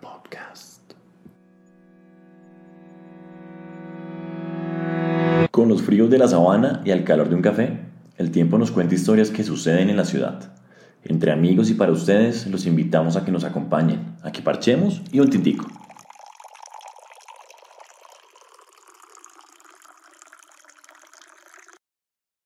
Podcast. Con los fríos de la sabana y al calor de un café, el tiempo nos cuenta historias que suceden en la ciudad. Entre amigos y para ustedes, los invitamos a que nos acompañen, a que parchemos y un tintico.